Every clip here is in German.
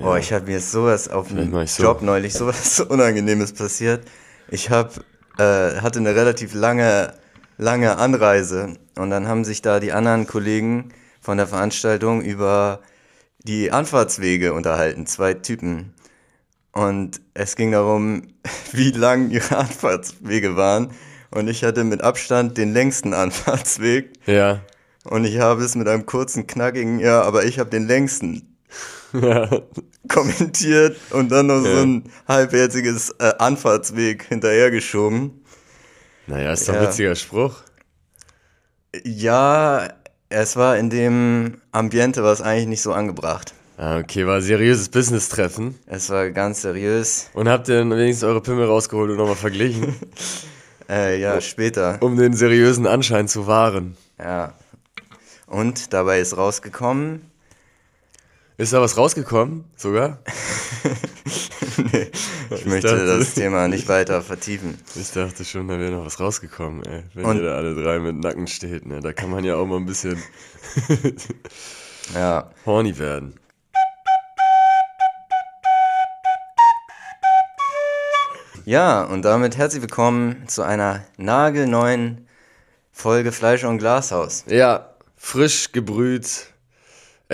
Oh, ich habe mir sowas auf dem ich so. Job neulich sowas Unangenehmes passiert. Ich hab, äh, hatte eine relativ lange, lange Anreise und dann haben sich da die anderen Kollegen von der Veranstaltung über die Anfahrtswege unterhalten, zwei Typen. Und es ging darum, wie lang ihre Anfahrtswege waren. Und ich hatte mit Abstand den längsten Anfahrtsweg. Ja. Und ich habe es mit einem kurzen, knackigen, ja, aber ich habe den längsten kommentiert und dann noch so Ja. ein halbherziges äh, Anfahrtsweg hinterhergeschoben. Naja, ist doch ein Ja. witziger Spruch. Ja, es war in dem Ambiente war es eigentlich nicht so angebracht. Ah, okay, war ein seriöses Business-Treffen. Es war ganz seriös. Und habt ihr dann wenigstens eure Pimmel rausgeholt und nochmal verglichen, Äh, ja, später. um den seriösen Anschein zu wahren? Ja. Und dabei ist rausgekommen. Ist da was rausgekommen, sogar? nee, ich möchte dachte- das Thema nicht weiter vertiefen. Ich dachte schon, da wäre noch was rausgekommen, ey. Wenn Und- ihr da alle drei mit Nacken steht, ne? Da kann man ja auch mal ein bisschen Ja. horny werden. Ja, und damit herzlich willkommen zu einer nagelneuen Folge Fleisch und Glashaus. Ja, frisch gebrüht,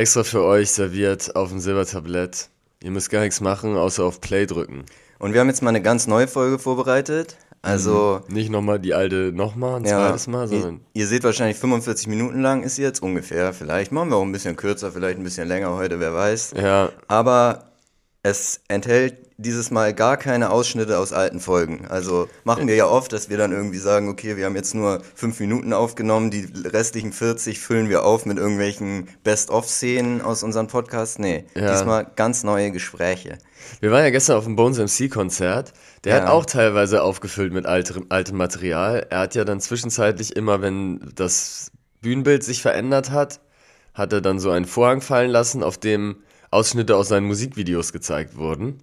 extra für euch serviert auf dem Silbertablett. Ihr müsst gar nichts machen, außer auf Play drücken. Und wir haben jetzt mal eine ganz neue Folge vorbereitet. Also, Nicht nochmal die alte nochmal, ein ja, zweites Mal, ihr, sondern ihr seht wahrscheinlich 45 Minuten lang ist sie jetzt ungefähr. Vielleicht machen wir auch ein bisschen kürzer, vielleicht ein bisschen länger heute, wer weiß. ja, Aber es enthält dieses Mal gar keine Ausschnitte aus alten Folgen. Also machen wir ja oft, dass wir dann irgendwie sagen, okay, wir haben jetzt nur fünf Minuten aufgenommen, die restlichen 40 füllen wir auf mit irgendwelchen Best-of-Szenen aus unserem Podcast. Nee, Ja. diesmal ganz neue Gespräche. Wir waren ja gestern auf dem Bones MC Konzert. Der Ja. hat auch teilweise aufgefüllt mit altem, altem Material. Er hat ja dann zwischenzeitlich immer, wenn das Bühnenbild sich verändert hat, hat er dann so einen Vorhang fallen lassen, auf dem Ausschnitte aus seinen Musikvideos gezeigt wurden.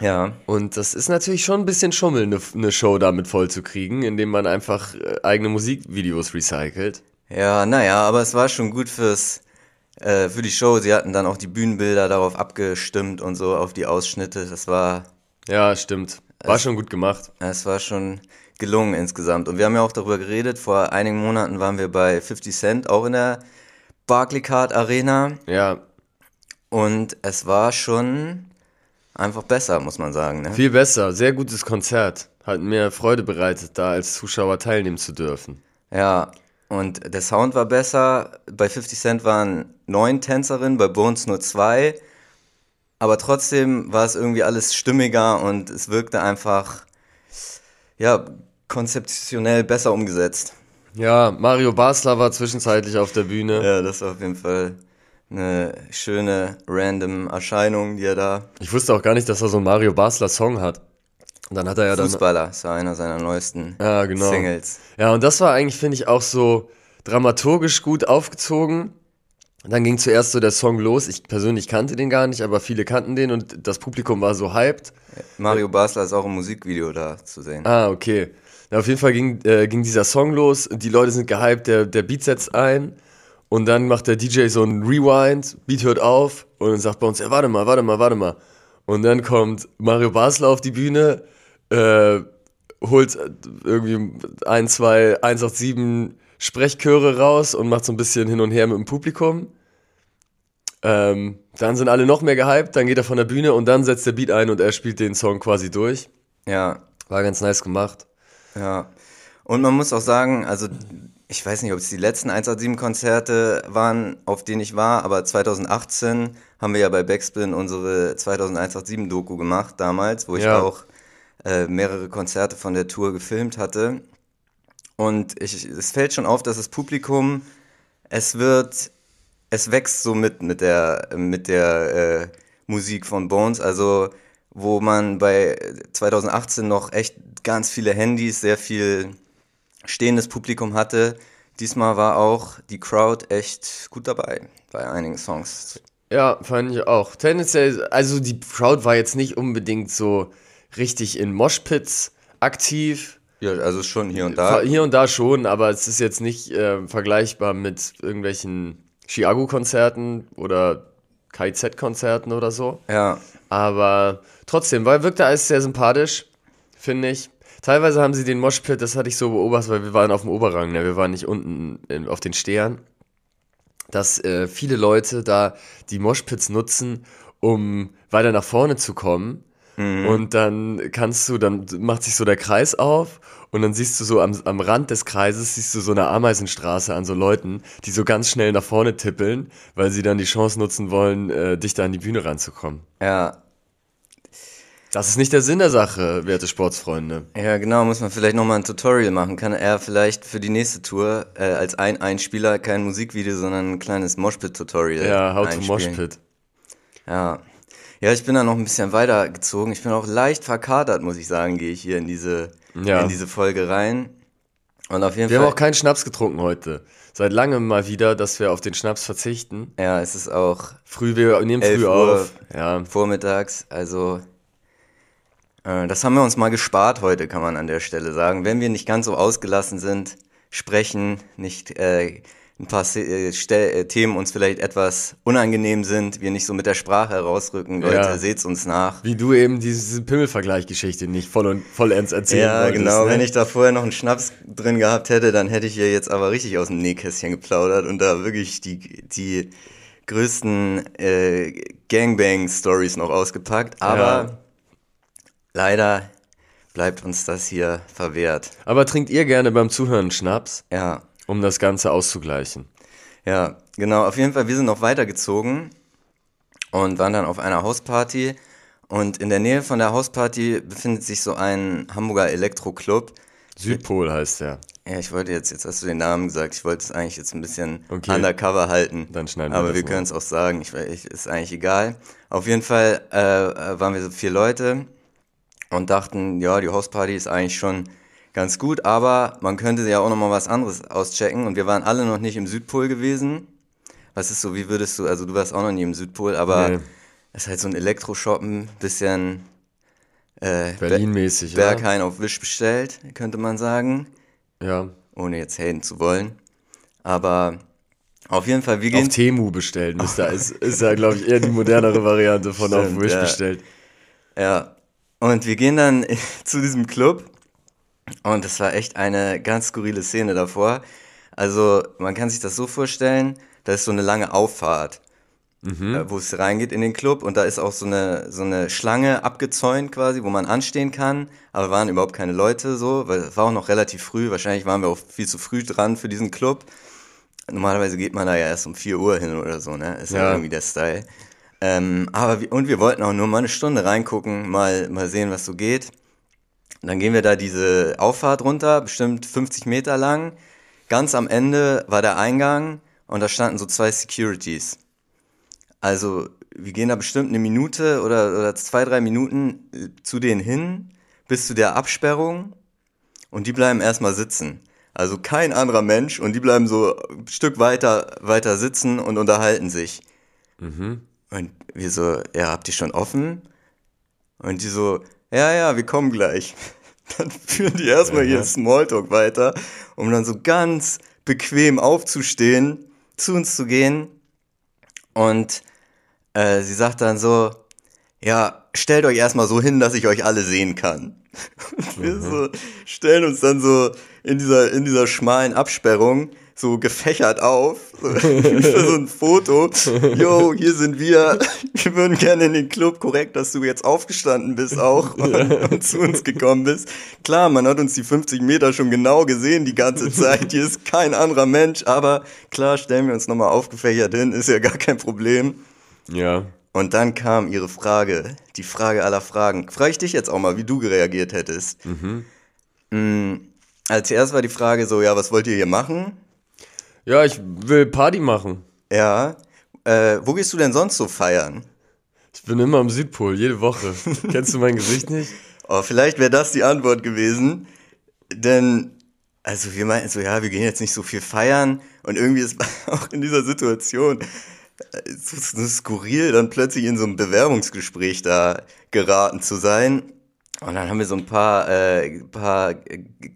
Ja, Und das ist natürlich schon ein bisschen Schummel, eine, eine Show damit voll zu kriegen, indem man einfach äh, eigene Musikvideos recycelt. ja, naja, aber es war schon gut fürs, äh, für die Show. Sie hatten dann auch die Bühnenbilder darauf abgestimmt und so auf die Ausschnitte. Das war, Ja, stimmt. War schon gut gemacht. Es war schon gelungen insgesamt. Und wir haben ja auch darüber geredet. Vor einigen Monaten waren wir bei 50 Cent, auch in der Barclaycard Arena. Ja, Und es war schon einfach besser, muss man sagen. Ne? viel besser. Sehr gutes Konzert. Hat mir Freude bereitet, da als Zuschauer teilnehmen zu dürfen. Ja, und der Sound war besser. Bei 50 Cent waren neun Tänzerinnen, bei Bones nur zwei. Aber trotzdem war es irgendwie alles stimmiger und es wirkte einfach, ja, konzeptionell besser umgesetzt. Ja, Mario Basler war zwischenzeitlich auf der Bühne. Ja, das war auf jeden Fall eine schöne random Erscheinung, die er da. Ich wusste auch gar nicht, dass er so einen Mario Basler Song hat. Und dann hat er ja dann. Fußballer, das war einer seiner neuesten Ja, genau. Singles. Ja, und das war eigentlich, finde ich, auch so dramaturgisch gut aufgezogen. Dann ging zuerst so der Song los. Ich persönlich kannte den gar nicht, aber viele kannten den und das Publikum war so hyped. Mario Basler ist auch im Musikvideo da zu sehen. Ah, okay. Na, auf jeden Fall ging, äh, ging dieser Song los. Die Leute sind gehypt, der, der Beat setzt ein. Und dann macht der DJ so ein Rewind, Beat hört auf und dann sagt bei uns, ja, warte mal, warte mal, warte mal. Und dann kommt Mario Basler auf die Bühne, äh, holt irgendwie ein, zwei, 187 Sprechchöre raus und macht so ein bisschen hin und her mit dem Publikum. Ähm, dann sind alle noch mehr gehypt, dann geht er von der Bühne und dann setzt der Beat ein und er spielt den Song quasi durch. Ja, War ganz nice gemacht. ja. Und man muss auch sagen, also ich weiß nicht, ob es die letzten 187-Konzerte waren, auf denen ich war, aber 2018 haben wir ja bei Backspin unsere 2001-87-Doku gemacht damals, wo ich Ja. auch äh, mehrere Konzerte von der Tour gefilmt hatte. Und ich, es fällt schon auf, dass das Publikum, es wird, es wächst so mit, mit der, mit der äh, Musik von Bones. Also, wo man bei 2018 noch echt ganz viele Handys, sehr viel stehendes Publikum hatte. Diesmal war auch die Crowd echt gut dabei bei einigen Songs. Ja, fand ich auch. Tendenziell, also die Crowd war jetzt nicht unbedingt so richtig in Moshpits aktiv. Ja, also schon hier und da. Hier und da schon, aber es ist jetzt nicht äh, vergleichbar mit irgendwelchen Chiago-Konzerten oder KIZ-Konzerten oder so. Ja. Aber trotzdem, weil wirkte alles sehr sympathisch, finde ich. Teilweise haben sie den Moshpit, das hatte ich so beobachtet, weil wir waren auf dem Oberrang, ne? wir waren nicht unten in, auf den Stehern, dass äh, viele Leute da die Moshpits nutzen, um weiter nach vorne zu kommen. Mhm. Und dann kannst du, dann macht sich so der Kreis auf und dann siehst du so am, am Rand des Kreises, siehst du so eine Ameisenstraße an so Leuten, die so ganz schnell nach vorne tippeln, weil sie dann die Chance nutzen wollen, äh, dichter an die Bühne ranzukommen. Ja, das ist nicht der Sinn der Sache, werte Sportsfreunde. Ja, genau, muss man vielleicht nochmal ein Tutorial machen. Kann er vielleicht für die nächste Tour äh, als ein Einspieler kein Musikvideo, sondern ein kleines Moshpit-Tutorial. Ja, how to Moshpit. Ja. Ja, ich bin da noch ein bisschen weitergezogen. Ich bin auch leicht verkatert, muss ich sagen, gehe ich hier in diese, ja. in diese Folge rein. Und auf jeden wir Fall. haben auch keinen Schnaps getrunken heute. Seit langem mal wieder, dass wir auf den Schnaps verzichten. Ja, es ist auch. Früh, wir nehmen früh auf. Ja. Vormittags, also das haben wir uns mal gespart heute, kann man an der Stelle sagen. Wenn wir nicht ganz so ausgelassen sind, sprechen, nicht äh, ein paar äh, äh, Themen uns vielleicht etwas unangenehm sind, wir nicht so mit der Sprache herausrücken, Leute, ja. seht's uns nach. Wie du eben diese Pimmelvergleichgeschichte nicht voll und vollends erzählen Ja, wolltest, genau. Ne? Wenn ich da vorher noch einen Schnaps drin gehabt hätte, dann hätte ich hier jetzt aber richtig aus dem Nähkästchen geplaudert und da wirklich die, die größten äh, Gangbang-Stories noch ausgepackt. Aber ja. Leider bleibt uns das hier verwehrt. Aber trinkt ihr gerne beim Zuhören Schnaps? Ja. Um das Ganze auszugleichen. Ja, genau. Auf jeden Fall, wir sind noch weitergezogen und waren dann auf einer Hausparty. Und in der Nähe von der Hausparty befindet sich so ein Hamburger Elektroclub. Südpol heißt der. Ja, ich wollte jetzt, jetzt hast du den Namen gesagt, ich wollte es eigentlich jetzt ein bisschen okay. undercover halten. Dann schneiden wir Aber wir können es auch sagen, ich, ich, ist eigentlich egal. Auf jeden Fall äh, waren wir so vier Leute und dachten, ja, die Hausparty ist eigentlich schon ganz gut, aber man könnte ja auch nochmal was anderes auschecken und wir waren alle noch nicht im Südpol gewesen. Was ist so, wie würdest du, also du warst auch noch nie im Südpol, aber nee. es ist halt so ein Elektroshoppen, bisschen äh, Berlin-mäßig, Berghain ja. auf Wisch bestellt, könnte man sagen. Ja. Ohne jetzt haten zu wollen. Aber auf jeden Fall, wir gehen. Auf Temu bestellen, ist, da, ist, ist ja, glaube ich, eher die modernere Variante von Stimmt, auf Wish ja. bestellt. Ja, und wir gehen dann zu diesem Club und es war echt eine ganz skurrile Szene davor. Also man kann sich das so vorstellen, da ist so eine lange Auffahrt, mhm. Äh, wo es reingeht in den Club und da ist auch so eine, so eine Schlange abgezäunt quasi, wo man anstehen kann, aber waren überhaupt keine Leute so, weil es war auch noch relativ früh, wahrscheinlich waren wir auch viel zu früh dran für diesen Club. Normalerweise geht man da ja erst um 4 Uhr hin oder so, ne? Ist ja, ja irgendwie der Style. Ähm, aber wir, und wir wollten auch nur mal eine Stunde reingucken, mal, mal sehen, was so geht. Dann gehen wir da diese Auffahrt runter, bestimmt 50 Meter lang. Ganz am Ende war der Eingang und da standen so zwei Securities. Also wir gehen da bestimmt eine Minute oder, oder zwei, drei Minuten zu denen hin, bis zu der Absperrung und die bleiben erstmal sitzen. Also kein anderer Mensch und die bleiben so ein Stück weiter, weiter sitzen und unterhalten sich. Mhm. Und wir so, ja, habt ihr schon offen? Und die so, ja, ja, wir kommen gleich. Dann führen die erstmal ja. hier Smalltalk weiter, um dann so ganz bequem aufzustehen, zu uns zu gehen. Und äh, sie sagt dann so, ja, stellt euch erstmal so hin, dass ich euch alle sehen kann. Und wir mhm. so stellen uns dann so in dieser, in dieser schmalen Absperrung so gefächert auf, für so ein Foto. Yo, hier sind wir. Wir würden gerne in den Club. Korrekt, dass du jetzt aufgestanden bist auch und, und, zu uns gekommen bist. Klar, man hat uns die 50 Meter schon genau gesehen die ganze Zeit. Hier ist kein anderer Mensch, aber klar, stellen wir uns nochmal aufgefächert hin, ist ja gar kein Problem. Ja. Und dann kam ihre Frage, die Frage aller Fragen. Frage ich dich jetzt auch mal, wie du reagiert hättest. Mhm. Mhm. Als erst war die Frage so, ja, was wollt ihr hier machen? Ja, ich will Party machen. Ja. Äh, wo gehst du denn sonst so feiern? Ich bin immer am Südpol, jede Woche. Kennst du mein Gesicht nicht? Oh, vielleicht wäre das die Antwort gewesen. Denn, also wir meinten so, ja, wir gehen jetzt nicht so viel feiern. Und irgendwie ist auch in dieser Situation äh, so skurril, dann plötzlich in so einem Bewerbungsgespräch da geraten zu sein. Und dann haben wir so ein paar, äh, paar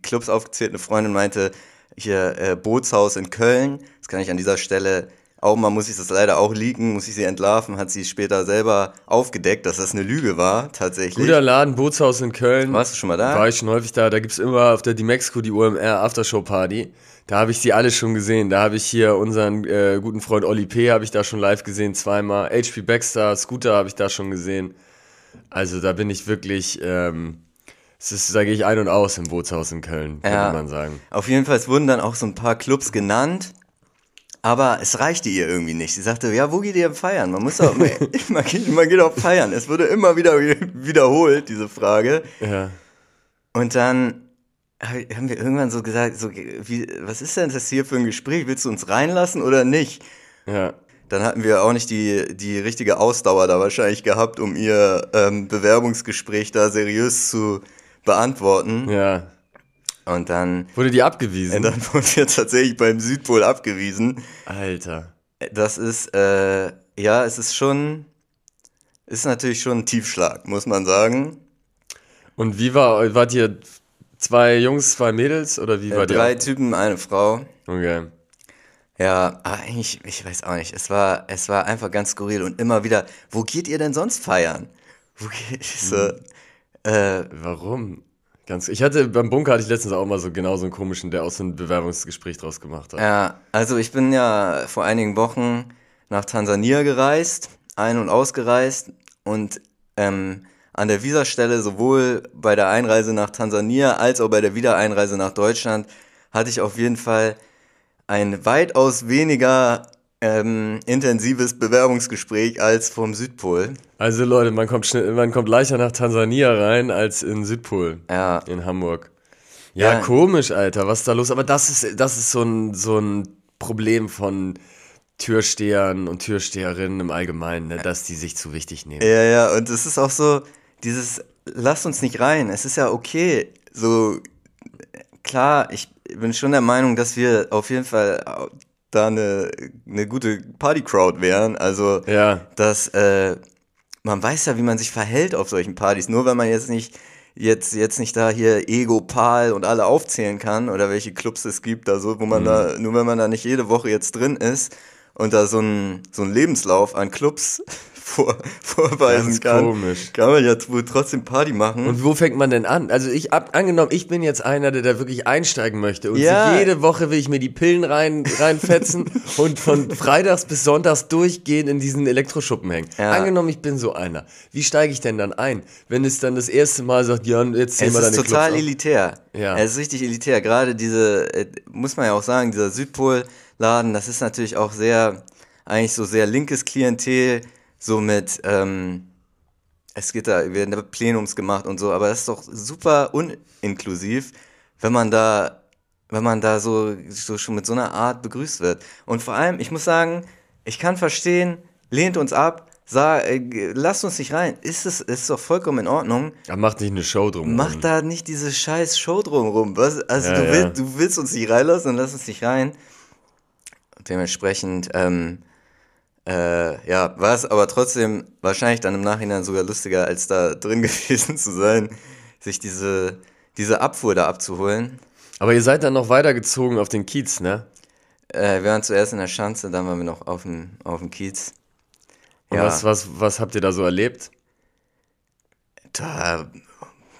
Clubs aufgezählt. Eine Freundin meinte, hier äh, Bootshaus in Köln. Das kann ich an dieser Stelle auch mal muss ich das leider auch leaken, muss ich sie entlarven, hat sie später selber aufgedeckt, dass das eine Lüge war, tatsächlich. Guter Laden, Bootshaus in Köln. Warst du schon mal da? War ich schon häufig da. Da gibt's immer auf der Dimexco die UMR Aftershow Party. Da habe ich sie alle schon gesehen. Da habe ich hier unseren äh, guten Freund Oli P. habe ich da schon live gesehen, zweimal. HP Baxter, Scooter habe ich da schon gesehen. Also da bin ich wirklich, ähm, es ist, da gehe ich ein und aus im Bootshaus in Köln, Ja. könnte man sagen. Auf jeden Fall es wurden dann auch so ein paar Clubs genannt, aber es reichte ihr irgendwie nicht. Sie sagte, ja, wo geht ihr feiern? Man muss auch, man, geht, man geht auch feiern. Es wurde immer wieder wiederholt, diese Frage. Ja. Und dann haben wir irgendwann so gesagt, so, wie, was ist denn das hier für ein Gespräch? Willst du uns reinlassen oder nicht? Ja. Dann hatten wir auch nicht die, die richtige Ausdauer da wahrscheinlich gehabt, um ihr ähm, Bewerbungsgespräch da seriös zu beantworten. Ja. Und dann, Wurde die abgewiesen? dann wurden wir tatsächlich beim Südpol abgewiesen. Alter. Das ist, äh, ja, es ist schon, ist natürlich schon ein Tiefschlag, muss man sagen. Und wie war, wart ihr zwei Jungs, zwei Mädels oder wie Äh, war drei die? Typen, eine Frau. Okay. Ja, aber eigentlich, ich weiß auch nicht. Es war, es war einfach ganz skurril und immer wieder, wo geht ihr denn sonst feiern? Wo geht so, äh, Warum? Ganz, ich hatte, beim Bunker hatte ich letztens auch mal so genau so einen komischen, der auch so ein Bewerbungsgespräch draus gemacht hat. Ja, also ich bin ja vor einigen Wochen nach Tansania gereist, ein- und ausgereist und ähm, an der Visastelle sowohl bei der Einreise nach Tansania als auch bei der Wiedereinreise nach Deutschland hatte ich auf jeden Fall ein weitaus weniger ähm, intensives Bewerbungsgespräch als vom Südpol. Also Leute, man kommt schnell, man kommt leichter nach Tansania rein als in Südpol. Ja. In Hamburg. Ja, Ja. komisch, Alter, was ist da los? Aber das ist, das ist so ein, so ein Problem von Türstehern und Türsteherinnen im Allgemeinen, ne, dass die sich zu wichtig nehmen. Ja, ja, und es ist auch so, dieses, lasst uns nicht rein, es ist ja okay, so, klar, ich bin schon der Meinung, dass wir auf jeden Fall da eine, eine gute Party-Crowd wären, also, Ja. dass, äh, man weiß ja, wie man sich verhält auf solchen Partys, nur wenn man jetzt nicht, jetzt, jetzt nicht da hier Ego, Pal und alle aufzählen kann oder welche Clubs es gibt, da so, wo man da, nur wenn man da nicht jede Woche jetzt drin ist und da so ein, so ein Lebenslauf an Clubs vor, vorweisen Ganz kann, komisch. kann man ja wohl trotzdem Party machen. Und wo fängt man denn an? Also ich ab, angenommen, ich bin jetzt einer, der da wirklich einsteigen möchte und Ja. sich jede Woche will ich mir die Pillen rein, reinfetzen und von Freitags bis Sonntags durchgehend in diesen Elektroschuppen hängen. Ja. Angenommen, ich bin so einer. Wie steige ich denn dann ein? Wenn es dann das erste Mal sagt, ja, jetzt zähl es mal ist deine total Clubs auf. elitär. Ja. Es ist richtig elitär. Gerade diese, äh, muss man ja auch sagen, dieser Südpol-Laden, das ist natürlich auch sehr, eigentlich so sehr linkes Klientel, so mit, ähm, es geht da, werden da Plenums gemacht und so, aber das ist doch super uninklusiv, wenn man da, wenn man da so, so schon mit so einer Art begrüßt wird. Und vor allem, ich muss sagen, ich kann verstehen, lehnt uns ab, sag, äh, lasst uns nicht rein. Ist es, ist doch vollkommen in Ordnung. Ja, mach nicht eine Show drum. Mach da nicht diese scheiß Show drumrum. Was? Also Ja, du, ja. willst, du willst uns nicht reinlassen, dann lass uns nicht rein. Dementsprechend, ähm, äh, ja, war es aber trotzdem wahrscheinlich dann im Nachhinein sogar lustiger, als da drin gewesen zu sein, sich diese, diese Abfuhr da abzuholen. Aber ihr seid dann noch weitergezogen auf den Kiez, ne? Äh, wir waren zuerst in der Schanze, dann waren wir noch auf dem, auf dem Kiez. Und Ja. was, was, was habt ihr da so erlebt? Da,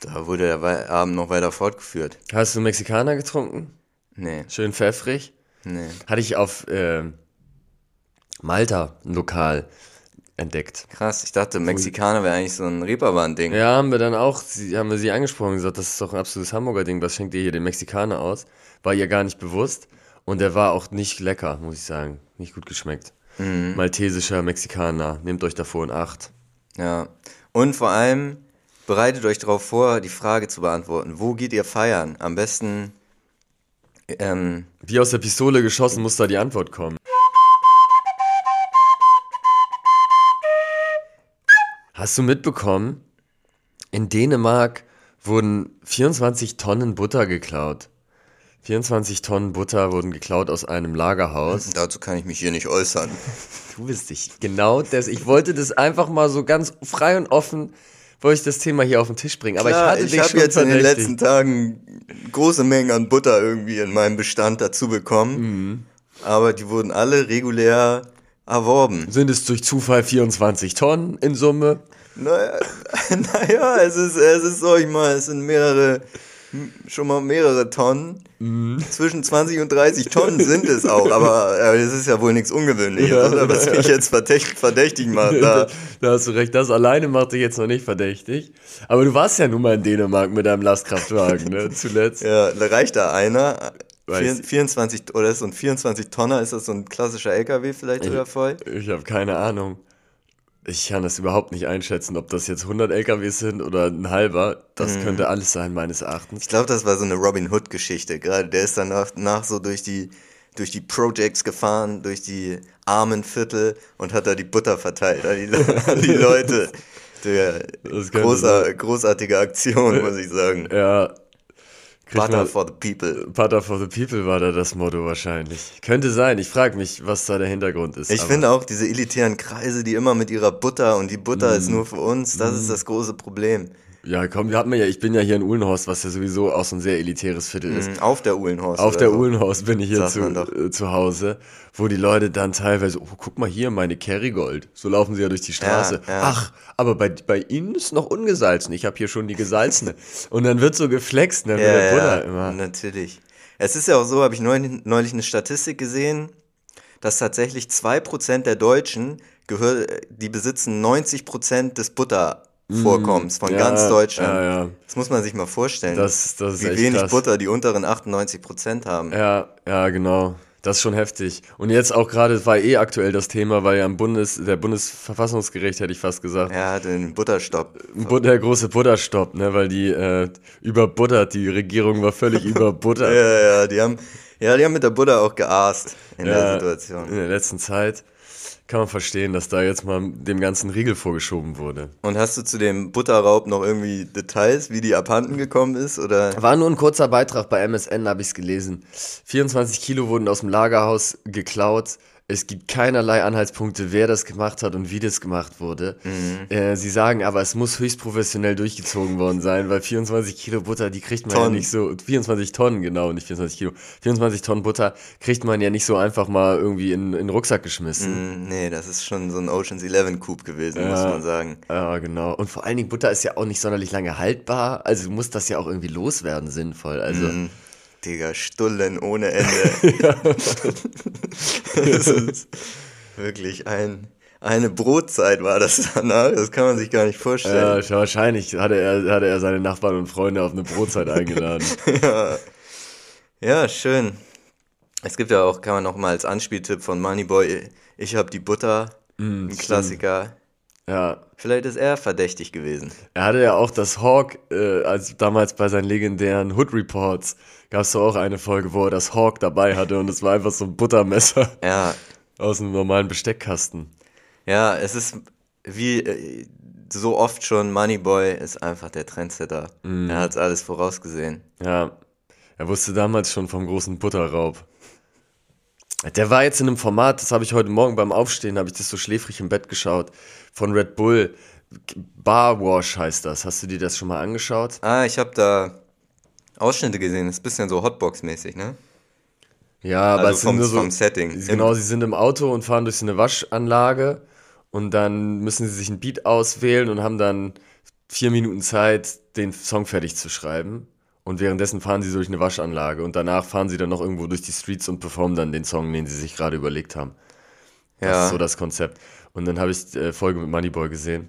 da wurde der Abend noch weiter fortgeführt. Hast du Mexikaner getrunken? Nee, Schön pfeffrig? nee. Hatte ich auf äh, Malta, ein Lokal, entdeckt. Krass, ich dachte, Mexikaner wäre eigentlich so ein Reeperbahn-Ding. Ja, haben wir dann auch, haben wir sie angesprochen, gesagt, das ist doch ein absolutes Hamburger Ding, was schenkt ihr hier den Mexikaner aus? War ihr gar nicht bewusst und der war auch nicht lecker, muss ich sagen, nicht gut geschmeckt. Maltesischer Mexikaner, nehmt euch davor in Acht. Ja. Und vor allem bereitet euch darauf vor, die Frage zu beantworten. Wo geht ihr feiern? Am besten, ähm, Wie aus der Pistole geschossen muss da die Antwort kommen. Hast du mitbekommen? In Dänemark wurden 24 Tonnen Butter geklaut. 24 Tonnen Butter wurden geklaut aus einem Lagerhaus. dazu kann ich mich hier nicht äußern. Du bist dich. Genau das. Ich wollte das einfach mal so ganz frei und offen, wollte ich das Thema hier auf den Tisch bringen. Aber Klar, ich hatte ich dich habe schon jetzt in den letzten Tagen große Mengen an Butter irgendwie in meinem Bestand dazu bekommen. aber die wurden alle regulär erworben. Sind es durch Zufall 24 Tonnen in Summe? Naja, naja es, ist, es ist, sag ich mal, es sind mehrere, schon mal mehrere Tonnen. Mhm. Zwischen 20 und 30 Tonnen sind es auch, aber äh, es ist ja wohl nichts Ungewöhnliches, Ja. oder? Was mich jetzt verdächtig, verdächtig macht. Da. Da hast du recht, das alleine macht dich jetzt noch nicht verdächtig. Aber du warst ja nun mal in Dänemark mit deinem Lastkraftwagen, ne, zuletzt. Ja, da reicht da einer. Weiß. Vier- 24, oder ist so ein 24 Tonner, ist das so ein klassischer LKW vielleicht sogar voll? Ich habe keine Ahnung. Ich kann das überhaupt nicht einschätzen, ob das jetzt 100 LKWs sind oder ein halber. Das Mhm. könnte alles sein, meines Erachtens. Ich glaube, das war so eine Robin Hood-Geschichte. Gerade der ist danach nach so durch die, durch die Projects gefahren, durch die armen Viertel und hat da die Butter verteilt an die, an die Leute. Könnte großer, großartige Aktion, muss ich sagen. Ja. Butter for the people. Butter for the People war da das Motto wahrscheinlich. Könnte sein. Ich frage mich, was da der Hintergrund ist. Ich finde auch diese elitären Kreise, die immer mit ihrer Butter und die Butter Mhm. ist nur für uns, das ist das große Problem. Ja, komm, hat man ja, ich bin ja hier in Uhlenhorst, was ja sowieso auch so ein sehr elitäres Viertel ist. Mhm, Auf der Uhlenhorst. Auf der so. Uhlenhorst bin ich hier Sagt zu, äh, zu Hause, wo die Leute dann teilweise, oh, guck mal hier, meine Kerrygold. So laufen sie ja durch die Straße. Ja, ja. Ach, aber bei, bei ihnen ist noch ungesalzen. Ich habe hier schon die gesalzene. Und dann wird so geflext, ne, mit Ja, der Butter ja, immer. natürlich. Es ist ja auch so, habe ich neulich, neulich eine Statistik gesehen, dass tatsächlich 2% der Deutschen gehör, die besitzen 90% des Buttervorkommens von Mm, Ja, ganz Deutschland. ja, ja. Das muss man sich mal vorstellen. Das- das ist wie wenig krass. Butter die unteren 98% haben. Ja, ja, genau. Das ist schon heftig. Und jetzt auch gerade war eh aktuell das Thema, weil ja am Bundes, der Bundesverfassungsgericht, hätte ich fast gesagt, hat den Butterstopp. But- der große Butterstopp, ne, weil die äh, überbuttert, die Regierung war völlig überbuttert. Ja, ja, die haben, ja, die haben mit der Butter auch geaßt in der Ja, Situation. In der letzten Zeit kann man verstehen, dass da jetzt mal dem ganzen Riegel vorgeschoben wurde. Und hast du zu dem Butterraub noch irgendwie Details, wie die abhanden gekommen ist? Oder? War nur ein kurzer Beitrag bei MSN, habe ich es gelesen. 24 Kilo wurden aus dem Lagerhaus geklaut. Es gibt keinerlei Anhaltspunkte, wer das gemacht hat und wie das gemacht wurde. Äh, sie sagen aber, es muss höchst professionell durchgezogen worden sein, weil 24 Kilo Butter, die kriegt man ja Tonnen. nicht so. 24 Tonnen, genau, nicht 24 Kilo. 24 Tonnen Butter kriegt man ja nicht so einfach mal irgendwie in, in den Rucksack geschmissen. Hm, Nee, das ist schon so ein Ocean's Eleven Coup gewesen, muss Ja. man sagen. Ja, genau. Und vor allen Dingen, Butter ist ja auch nicht sonderlich lange haltbar. Also du musst das ja auch irgendwie loswerden, sinnvoll. Also. Hm, Digga, Stullen ohne Ende. das ist wirklich ein, eine Brotzeit war das danach. Das kann man sich gar nicht Ja, vorstellen. wahrscheinlich hatte er, hatte er seine Nachbarn und Freunde auf eine Brotzeit eingeladen. Ja, schön. Es gibt ja auch, kann man noch mal als Anspieltipp von Moneyboy, ich hab die Butter, ein Klassiker. ja. Vielleicht ist er verdächtig gewesen. Er hatte ja auch das Hawk, äh, als damals bei seinen legendären Hood Reports, gab es auch eine Folge, wo er das Hawk dabei hatte und es war einfach so ein Buttermesser Ja, aus einem normalen Besteckkasten. ja, es ist wie äh, so oft schon, Moneyboy ist einfach der Trendsetter. Er hat alles vorausgesehen. Ja, er wusste damals schon vom großen Butterraub. Der war jetzt in einem Format, das habe ich heute Morgen beim Aufstehen, habe ich das so schläfrig im Bett geschaut, von Red Bull. Bar Wash heißt das. Hast du dir das schon mal angeschaut? Ah, ich habe da Ausschnitte gesehen. Das ist ein bisschen so Hotbox-mäßig, ne? Ja, aber Also es sind vom- nur so, vom Setting. Genau, sie sind im Auto und fahren durch so eine Waschanlage und dann müssen sie sich ein Beat auswählen und haben dann vier Minuten Zeit, den Song fertig zu schreiben. Und währenddessen fahren sie durch eine Waschanlage und danach fahren sie dann noch irgendwo durch die Streets und performen dann den Song, den sie sich gerade überlegt haben. Das Ja. ist so das Konzept. Und dann habe ich äh, Folge mit Moneyboy gesehen.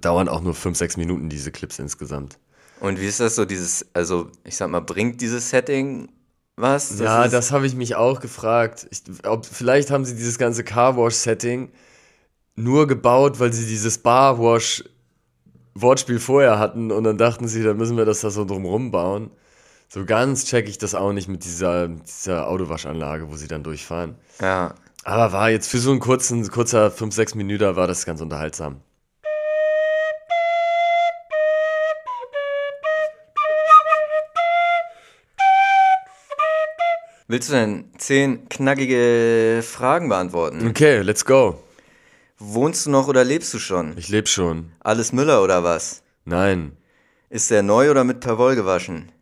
Dauern auch nur fünf, sechs Minuten diese Clips insgesamt. Und wie ist das so, dieses, also ich sag mal, bringt dieses Setting was? ja, ist, das habe ich mich auch gefragt. Ich, ob, vielleicht haben sie dieses ganze Car-Wash-Setting nur gebaut, weil sie dieses Bar-Wash-Wortspiel vorher hatten und dann dachten sie, da müssen wir das da so drumrum bauen. So ganz check ich das auch nicht mit dieser, dieser Autowaschanlage, wo sie dann durchfahren. Ja. Aber war jetzt für so einen kurzen, kurzer 5, 6 Minuten war das ganz unterhaltsam. Willst du denn zehn knackige Fragen beantworten? Okay, let's go. Wohnst du noch oder lebst du schon? Ich lebe schon. Alles Müller oder was? Nein. Ist der neu oder mit Perwoll gewaschen?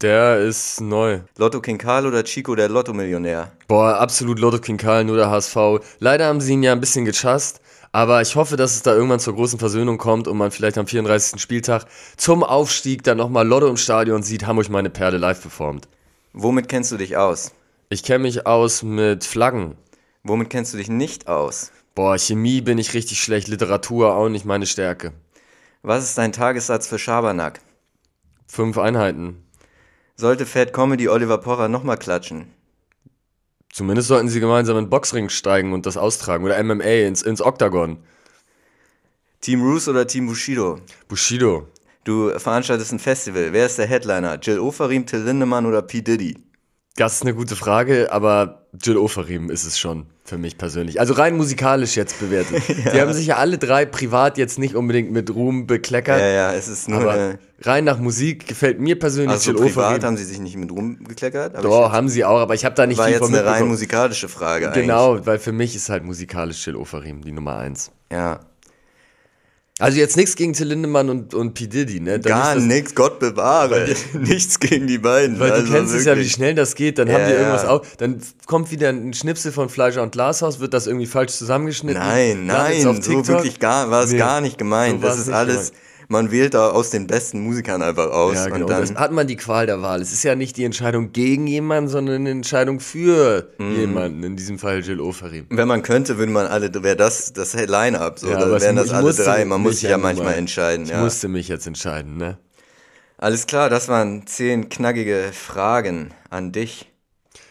Der ist neu. Lotto King Karl oder Chico der Lotto-Millionär? Boah, absolut Lotto King Karl, nur der HSV. Leider haben sie ihn ja ein bisschen gechast, aber ich hoffe, dass es da irgendwann zur großen Versöhnung kommt und man vielleicht am 34. Spieltag zum Aufstieg dann nochmal Lotto im Stadion sieht, Hamburg meine Perle live performt. Womit kennst du dich aus? Ich kenne mich aus mit Flaggen. Womit kennst du dich nicht aus? Boah, Chemie bin ich richtig schlecht, Literatur auch nicht meine Stärke. Was ist dein Tagessatz für Schabernack? Fünf Einheiten. Sollte Fat Comedy Oliver Pocher nochmal klatschen? Zumindest sollten sie gemeinsam in den Boxring steigen und das austragen. Oder MMA ins, ins Oktagon. Team Roos oder Team Bushido? Bushido. Du veranstaltest ein Festival. Wer ist der Headliner? Jill Ofarim, Till Lindemann oder P. Diddy? Das ist eine gute Frage, aber Jill Ofarim ist es schon für mich persönlich. Also rein musikalisch jetzt bewertet. ja. Die haben sich ja alle drei privat jetzt nicht unbedingt mit Ruhm bekleckert. Ja, ja, es ist nur aber rein nach Musik gefällt mir persönlich also Jill privat Ofarim. haben sie sich nicht mit Ruhm gekleckert. aber Doch, haben sie auch, aber ich habe da nicht war viel jetzt von eine rein musikalische Frage eigentlich. Genau, weil für mich ist halt musikalisch Jill Ofarim die Nummer eins. Ja. Also jetzt nichts gegen Till Lindemann und, und P. Diddy, ne? Da Gar nichts, Gott bewahre. Nichts gegen die beiden. Weil also du kennst es ja, wie wirklich. schnell das geht, dann Ja, haben die irgendwas ja. auch, dann kommt wieder ein Schnipsel von Fleischer und Glashaus, wird das irgendwie falsch zusammengeschnitten. Nein, nein, so wirklich gar, war es Nee, gar nicht gemeint. so das ist alles, man wählt da aus den besten Musikern einfach aus. Ja, genau. und dann, hat man die Qual der Wahl. Es ist ja nicht die Entscheidung gegen jemanden, sondern eine Entscheidung für Mhm. jemanden. In diesem Fall Jill Ofarim. wenn man könnte, würde man alle, wäre das das Line-Up. So, Ja, dann wären das alle drei. Man muss sich ja manchmal mal- entscheiden. Ich Ja. musste mich jetzt entscheiden, ne? Alles klar, das waren zehn knackige Fragen an dich.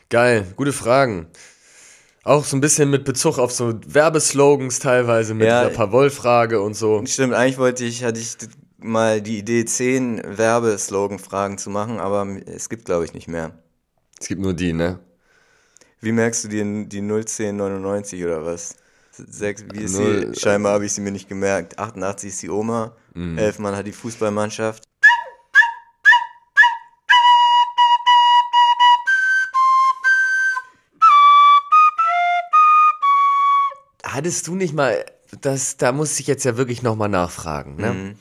Geil, gute Fragen. Auch so ein bisschen mit Bezug auf so Werbeslogans teilweise, mit Ja. der Pavol-Frage und so. Stimmt, eigentlich wollte ich, hatte ich mal die Idee, zehn Werbeslogan-Fragen zu machen, aber es gibt, glaube ich, nicht mehr. Es gibt nur die, ne? Wie merkst du dir die 01099 oder was? Sechs, wie ist Null- sie? Scheinbar habe ich sie mir nicht gemerkt. 88 ist die Oma, Mhm. elf Mann hat die Fußballmannschaft. Hattest du nicht mal, das, da muss ich jetzt ja wirklich nochmal nachfragen. Ne? Mhm.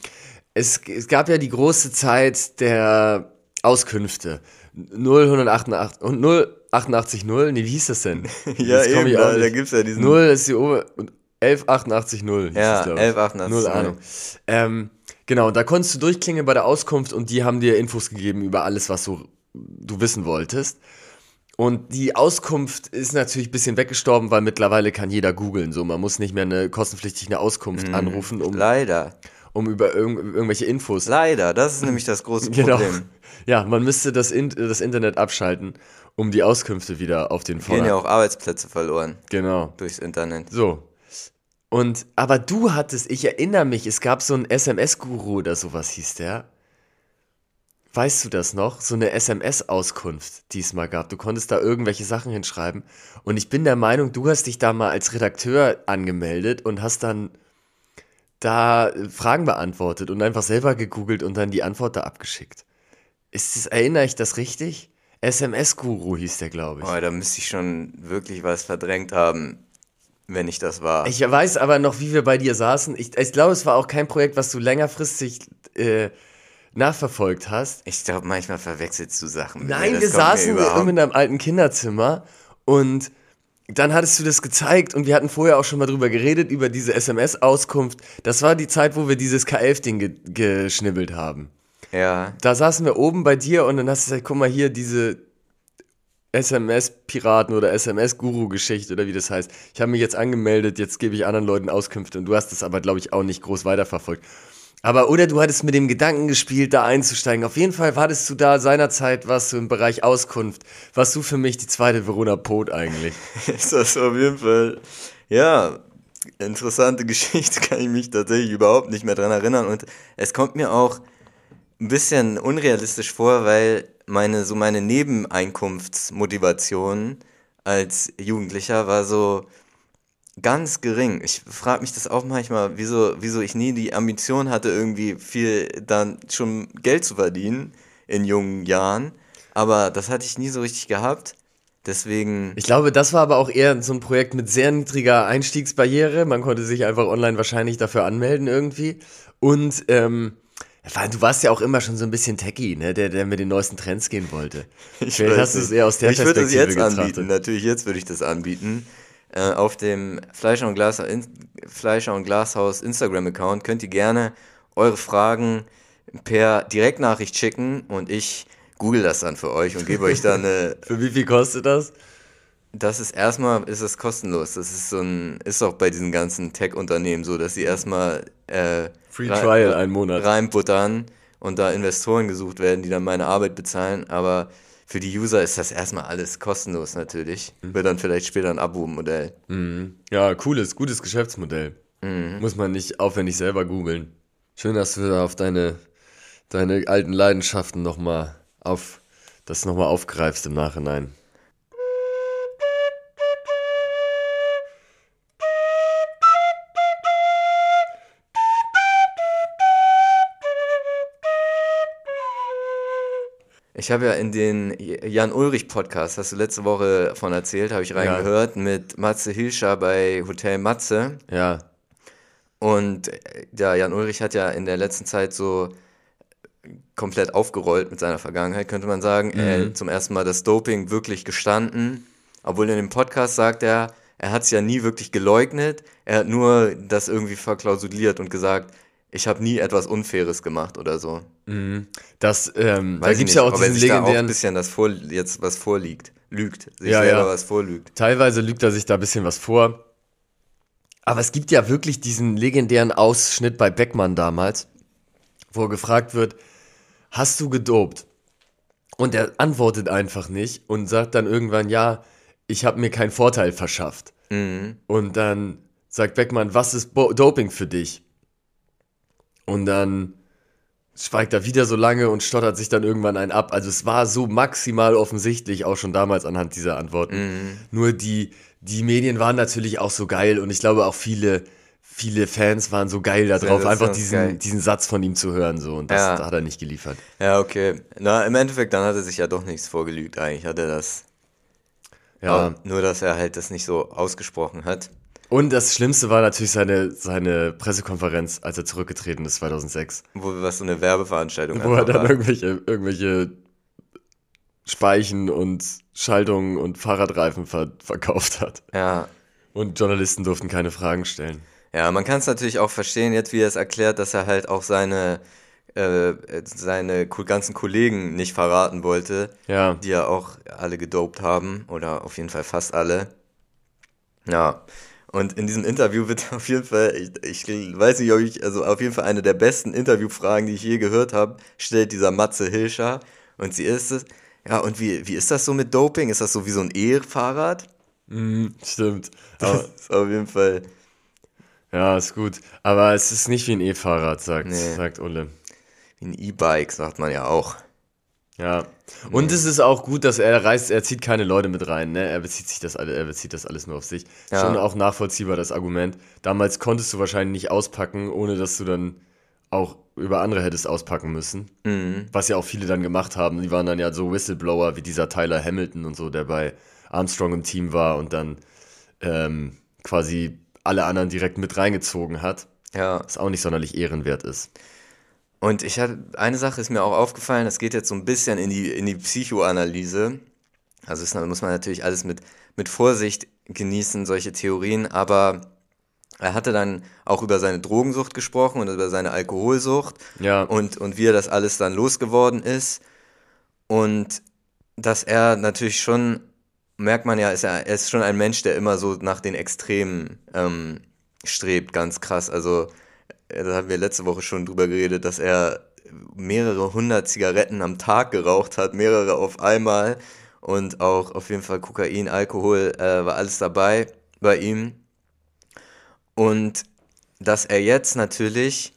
Es, es gab ja die große Zeit der Auskünfte. 0188 und 0880, nee, wie hieß das denn? Ja, komm eben, da, gibt es ja diesen. 0 ist die Ober und 11880 hieß Ja, es, glaub ich. 1188, Null Ahnung. Ähm, genau, da konntest du durchklingeln bei der Auskunft und die haben dir Infos gegeben über alles, was du, du wissen wolltest. Und die Auskunft ist natürlich ein bisschen weggestorben, weil mittlerweile kann jeder googeln. So, man muss nicht mehr eine kostenpflichtig eine Auskunft Mhm. anrufen, um, Leider. um über irgend, irgendwelche Infos. Leider, das ist nämlich das große Genau. Problem. Ja, man müsste das, In das Internet abschalten, um die Auskünfte wieder auf den Gehen Vordergrund. ja auch Arbeitsplätze verloren Genau. durchs Internet. So. Und, aber du hattest, ich erinnere mich, es gab so einen SMS-Guru oder sowas hieß der. Weißt du das noch? So eine SMS-Auskunft, die es mal gab. Du konntest da irgendwelche Sachen hinschreiben. Und ich bin der Meinung, du hast dich da mal als Redakteur angemeldet und hast dann da äh, Fragen beantwortet und einfach selber gegoogelt und dann die Antwort da abgeschickt. Ist das, erinnere ich das richtig? SMS-Guru hieß der, glaube ich. Oh, da müsste ich schon wirklich was verdrängt haben, wenn ich das war. Ich weiß aber noch, wie wir bei dir saßen. Ich, ich glaube, es war auch kein Projekt, was du längerfristig äh, nachverfolgt hast. Ich glaube, manchmal verwechselst du Sachen. Nein, wir saßen in einem alten Kinderzimmer und dann hattest du das gezeigt und wir hatten vorher auch schon mal drüber geredet, über diese SMS-Auskunft. Das war die Zeit, wo wir dieses K11-Ding ge geschnibbelt haben. Ja, Da saßen wir oben bei dir und dann hast du gesagt, guck mal hier, diese SMS-Piraten oder SMS-Guru-Geschichte oder wie das heißt. Ich habe mich jetzt angemeldet, jetzt gebe ich anderen Leuten Auskünfte und du hast das aber, glaube ich, auch nicht groß weiterverfolgt. Aber oder du hattest mit dem Gedanken gespielt, da einzusteigen. Auf jeden Fall wartest du da seinerzeit, warst du im Bereich Auskunft. Warst du für mich die zweite Verona Pot eigentlich. ist das auf jeden Fall, ja, interessante Geschichte, kann ich mich tatsächlich überhaupt nicht mehr dran erinnern. Und es kommt mir auch ein bisschen unrealistisch vor, weil meine, so meine Nebeneinkunftsmotivation als Jugendlicher war so ganz gering. Ich frage mich das auch manchmal, wieso, wieso ich nie die Ambition hatte, irgendwie viel dann schon Geld zu verdienen in jungen Jahren. Aber das hatte ich nie so richtig gehabt. Deswegen. Ich glaube, das war aber auch eher so ein Projekt mit sehr niedriger Einstiegsbarriere. Man konnte sich einfach online wahrscheinlich dafür anmelden irgendwie. Und ähm, Du warst ja auch immer schon so ein bisschen techy, ne? der, der mit den neuesten Trends gehen wollte. Ich Vielleicht weiß hast du es eher aus der ich würde es Perspektive jetzt betrachtet. anbieten. Natürlich, jetzt würde ich das anbieten. Äh, auf dem Fleischer und, Glas, in, Fleischer und Glashaus Instagram-Account könnt ihr gerne eure Fragen per Direktnachricht schicken und ich google das dann für euch und gebe euch dann eine. Für wie viel kostet das? Das ist erstmal, ist es kostenlos. Das ist so ein, ist auch bei diesen ganzen Tech-Unternehmen so, dass sie erstmal äh, Free rein- Trial, einen Monat. reinbuttern und da Investoren gesucht werden, die dann meine Arbeit bezahlen. Aber für die User ist das erstmal alles kostenlos natürlich. Mhm. Wird dann vielleicht später ein Abo-Modell. Ja, cooles, gutes Geschäftsmodell. Muss man nicht aufwendig selber googeln. Schön, dass du da auf deine, deine alten Leidenschaften nochmal auf, das nochmal aufgreifst im Nachhinein. Ich habe ja in den Jan Ulrich Podcast, hast du letzte Woche von erzählt, habe ich reingehört, mit Matze Hilscher bei Hotel Matze. Ja, Und äh, ja, Jan Ulrich hat ja in der letzten Zeit so komplett aufgerollt mit seiner Vergangenheit, könnte man sagen. Er hat zum ersten Mal das Doping wirklich gestanden. Obwohl in dem Podcast sagt er, er hat es ja nie wirklich geleugnet. Er hat nur das irgendwie verklausuliert und gesagt, ich habe nie etwas Unfaires gemacht oder so. das, ähm, da Weiß ich gibt's ja nicht, auch diesen sich da auch ein legendären, bisschen das vor, jetzt was vorliegt. Lügt. Sich Ja, selber ja. was vorlügt. teilweise lügt er sich da ein bisschen was vor. Aber es gibt ja wirklich diesen legendären Ausschnitt bei Beckmann damals, wo er gefragt wird, hast du gedopt? Und er antwortet einfach nicht und sagt dann irgendwann, ja, ich habe mir keinen Vorteil verschafft. Und dann sagt Beckmann, was ist Bo Doping für dich? Und dann schweigt er wieder so lange und stottert sich dann irgendwann einen ab. Also es war so maximal offensichtlich, auch schon damals anhand dieser Antworten. Nur die, die Medien waren natürlich auch so geil und ich glaube auch viele, viele Fans waren so geil darauf, einfach diesen, geil. diesen Satz von ihm zu hören. So. Und das Ja. hat er nicht geliefert. Ja, okay. Na, im Endeffekt, dann hat er sich ja doch nichts vorgelügt. Eigentlich hat er das. Ja. Aber nur, dass er halt das nicht so ausgesprochen hat. Und das Schlimmste war natürlich seine, seine Pressekonferenz, als er zurückgetreten ist 2006. Wo was so eine Werbeveranstaltung Wo er dann war. irgendwelche, irgendwelche Speichen und Schaltungen und Fahrradreifen ver verkauft hat. Ja. Und Journalisten durften keine Fragen stellen. Ja, man kann es natürlich auch verstehen, jetzt wie er es erklärt, dass er halt auch seine, äh, seine ganzen Kollegen nicht verraten wollte, Ja. die ja auch alle gedopt haben, oder auf jeden Fall fast alle. Ja. Und in diesem Interview wird auf jeden Fall, ich, ich weiß nicht, ob ich, also auf jeden Fall eine der besten Interviewfragen, die ich je gehört habe, stellt dieser Matze Hilscher. Und sie ist es, ja, und wie, wie ist das so mit Doping? Ist das so wie so ein E-Fahrrad? Stimmt. Das ist auf jeden Fall. ja, ist gut. Aber es ist nicht wie ein E-Fahrrad, sagt, Nee. sagt Ulle. Wie ein E-Bike, sagt man ja auch. Ja. Und es ist auch gut, dass er reist, er zieht keine Leute mit rein, ne? Er bezieht sich das alle, er bezieht das alles nur auf sich. Ja. Schon auch nachvollziehbar, das Argument. Damals konntest du wahrscheinlich nicht auspacken, ohne dass du dann auch über andere hättest auspacken müssen. Was ja auch viele dann gemacht haben. Die waren dann ja so Whistleblower wie dieser Tyler Hamilton und so, der bei Armstrong im Team war und dann ähm, quasi alle anderen direkt mit reingezogen hat. Ja. Was auch nicht sonderlich ehrenwert ist. Und ich hatte, eine Sache ist mir auch aufgefallen, das geht jetzt so ein bisschen in die, in die Psychoanalyse. Also das muss man natürlich alles mit, mit Vorsicht genießen, solche Theorien, aber er hatte dann auch über seine Drogensucht gesprochen und über seine Alkoholsucht Ja. und, und wie er das alles dann losgeworden ist. Und dass er natürlich schon, merkt man ja, ist er, er ist schon ein Mensch, der immer so nach den Extremen ähm, strebt, ganz krass. Also, da haben wir letzte Woche schon drüber geredet, dass er mehrere hundert Zigaretten am Tag geraucht hat, mehrere auf einmal und auch auf jeden Fall Kokain, Alkohol, äh, war alles dabei bei ihm. Und dass er jetzt natürlich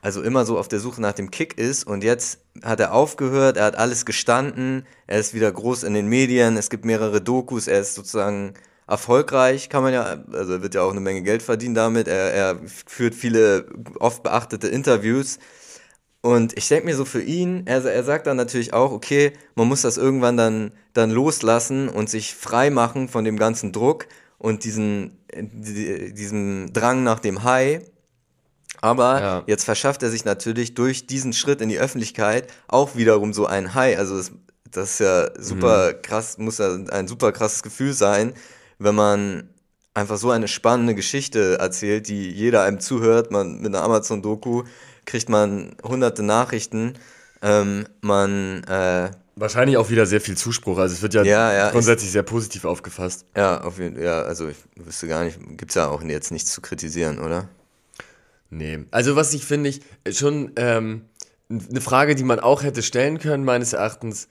also immer so auf der Suche nach dem Kick ist und jetzt hat er aufgehört, er hat alles gestanden, er ist wieder groß in den Medien, es gibt mehrere Dokus, er ist sozusagen erfolgreich, kann man ja, also er wird ja auch eine Menge Geld verdienen damit, er, er führt viele oft beachtete Interviews und ich denke mir so für ihn, er, er sagt dann natürlich auch, okay, man muss das irgendwann dann, dann loslassen und sich frei machen von dem ganzen Druck und diesen, die- diesem Drang nach dem High. Aber Ja. jetzt verschafft er sich natürlich durch diesen Schritt in die Öffentlichkeit auch wiederum so ein High. Also das, das ist ja super Mhm. krass, muss ja ein super krasses Gefühl sein, wenn man einfach so eine spannende Geschichte erzählt, die jeder einem zuhört. Man mit einer Amazon-Doku kriegt man hunderte Nachrichten. Ähm, man äh, Wahrscheinlich auch wieder sehr viel Zuspruch. Also es wird ja, Ja, ja, grundsätzlich sehr positiv aufgefasst. ja, auf jeden ja, also ich wüsste gar nicht, gibt's ja auch jetzt nichts zu kritisieren, oder? Nee. Also was ich finde ich schon ähm, eine Frage, die man auch hätte stellen können, meines Erachtens,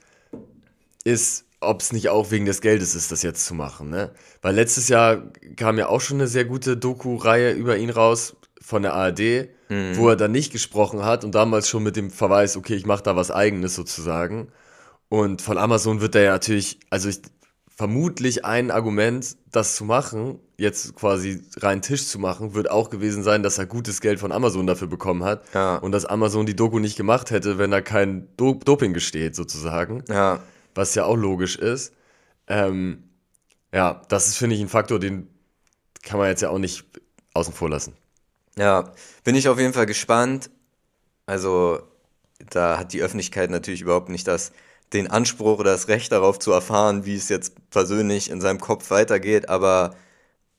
ist, ob es nicht auch wegen des Geldes ist, das jetzt zu machen. Ne? Weil letztes Jahr kam ja auch schon eine sehr gute Doku-Reihe über ihn raus von der ARD, wo er dann nicht gesprochen hat und damals schon mit dem Verweis, okay, ich mache da was eigenes sozusagen. Und von Amazon wird da ja natürlich, also ich, vermutlich ein Argument, das zu machen, jetzt quasi rein Tisch zu machen, wird auch gewesen sein, dass er gutes Geld von Amazon dafür bekommen hat. Ja. Und dass Amazon die Doku nicht gemacht hätte, wenn da kein Do Doping gesteht, sozusagen. Ja, Was ja auch logisch ist. Ähm, ja, das ist, finde ich, ein Faktor, den kann man jetzt ja auch nicht außen vor lassen. Ja, bin ich auf jeden Fall gespannt. Also, da hat die Öffentlichkeit natürlich überhaupt nicht das, den Anspruch oder das Recht darauf zu erfahren, wie es jetzt persönlich in seinem Kopf weitergeht, aber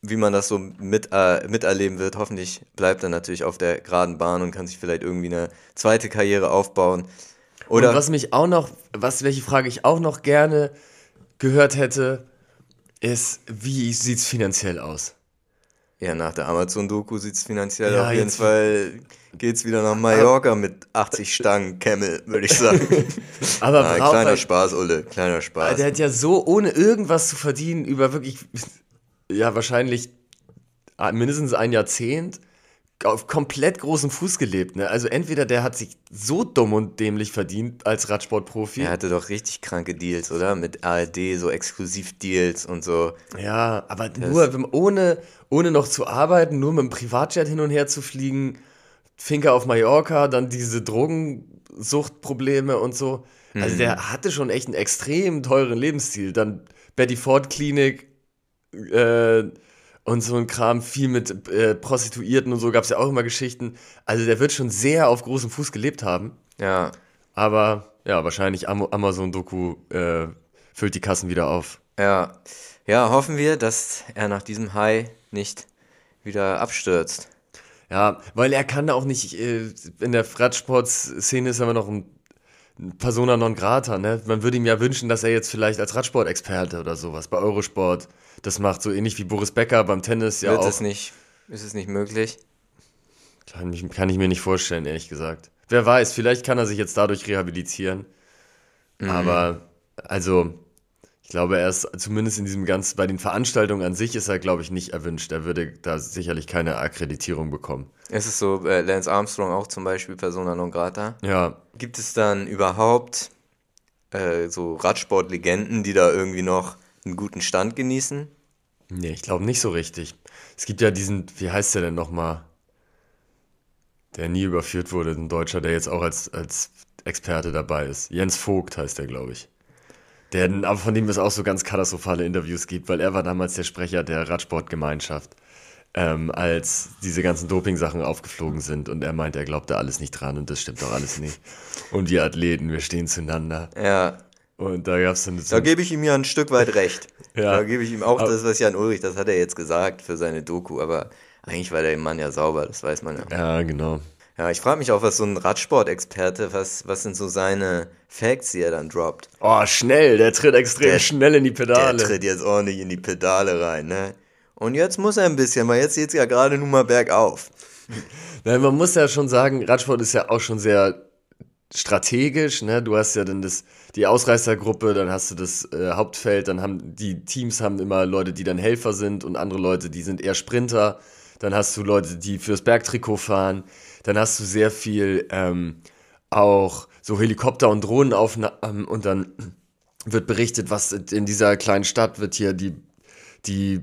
wie man das so mit, äh, miterleben wird, hoffentlich bleibt er natürlich auf der geraden Bahn und kann sich vielleicht irgendwie eine zweite Karriere aufbauen. Oder Und was mich auch noch, was, welche Frage ich auch noch gerne gehört hätte, ist, wie sieht's finanziell aus? ja, nach der Amazon-Doku sieht es finanziell Ja, auf jeden Fall, geht's wieder nach Mallorca mit 80 Stangen Camel, würde ich sagen. Aber Ah, braucht kleiner man- Spaß, Ulle, kleiner Spaß. Der hat ja so, ohne irgendwas zu verdienen, über wirklich, ja, wahrscheinlich ah, mindestens ein Jahrzehnt auf komplett großem Fuß gelebt. Ne? Also entweder der hat sich so dumm und dämlich verdient als Radsportprofi. Er hatte doch richtig kranke Deals, oder? Mit ARD, so Exklusivdeals und so. Ja, aber nur wenn- ohne, ohne noch zu arbeiten, nur mit dem Privatjet hin und her zu fliegen, Finker auf Mallorca, dann diese Drogensuchtprobleme und so. Also der hatte schon echt einen extrem teuren Lebensstil. Dann Betty Ford Klinik äh, und so ein Kram, viel mit äh, Prostituierten und so gab es ja auch immer Geschichten. Also der wird schon sehr auf großem Fuß gelebt haben. Ja, Aber ja, wahrscheinlich Am Amazon-Doku äh, füllt die Kassen wieder auf. ja. Ja, hoffen wir, dass er nach diesem High nicht wieder abstürzt. Ja, weil er kann auch nicht, äh, in der Radsportszene ist er immer noch ein Persona non grata, ne? Man würde ihm ja wünschen, dass er jetzt vielleicht als Radsportexperte oder sowas bei Eurosport das macht, so ähnlich wie Boris Becker beim Tennis ja Wird auch. es nicht, ist es nicht möglich? Kann ich, kann ich mir nicht vorstellen, ehrlich gesagt. Wer weiß, vielleicht kann er sich jetzt dadurch rehabilitieren. Aber, also, ich glaube, er ist zumindest in diesem ganz, bei den Veranstaltungen an sich ist er, glaube ich, nicht erwünscht. Er würde da sicherlich keine Akkreditierung bekommen. Ist es so, äh, Lance Armstrong auch zum Beispiel Persona non grata? Ja, Gibt es dann überhaupt äh, so Radsportlegenden, die da irgendwie noch einen guten Stand genießen? Nee, ich glaube nicht so richtig. Es gibt ja diesen, wie heißt der denn nochmal? Der nie überführt wurde, ein Deutscher, der jetzt auch als, als Experte dabei ist. Jens Vogt heißt der, glaube ich. Der, aber von dem es auch so ganz katastrophale Interviews gibt, weil er war damals der Sprecher der Radsportgemeinschaft, ähm, als diese ganzen Doping-Sachen aufgeflogen sind. Und er meint, er glaubt da alles nicht dran und das stimmt doch alles nicht. Und wir Athleten, wir stehen zueinander. Ja, Und da gab es dann da gebe ich ihm ja ein Stück weit recht. Ja. Da gebe ich ihm auch Aber- das, was Jan Ulrich, das hat er jetzt gesagt für seine Doku, aber eigentlich war der Mann ja sauber, das weiß man ja. Ja, genau. Ja, ich frage mich auch, was so ein Radsportexperte, was, was sind so seine Facts, die er dann droppt? Oh, schnell, der tritt extrem Der- schnell in die Der Pedale. tritt jetzt ordentlich in die Pedale rein, ne? Und jetzt muss er ein bisschen, weil jetzt geht's ja gerade nun mal bergauf. Nein, man muss ja schon sagen, Radsport ist ja auch schon sehr strategisch, ne? Du hast ja dann das, die Ausreißergruppe, dann hast du das äh, Hauptfeld, dann haben die Teams haben immer Leute, die dann Helfer sind und andere Leute, die sind eher Sprinter. Dann hast du Leute, die fürs Bergtrikot fahren. Dann hast du sehr viel ähm, auch so Helikopter- und Drohnenaufnahmen und dann wird berichtet, was in dieser kleinen Stadt wird hier die, die,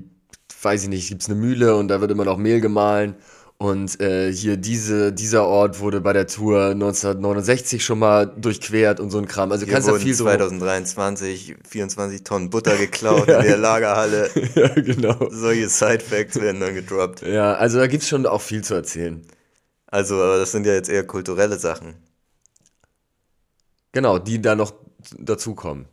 weiß ich nicht, gibt's eine Mühle und da wird immer noch Mehl gemahlen. Und äh, hier diese, dieser Ort wurde bei der Tour 1969 schon mal durchquert und so ein Kram. Also du Hier kannst ja wurden viel so. 2023 24 Tonnen Butter geklaut in der Lagerhalle. ja, genau. Solche Side-Facts werden dann gedroppt. Ja, also da gibt's schon auch viel zu erzählen. Also, aber das sind ja jetzt eher kulturelle Sachen. Genau, die da noch dazukommen.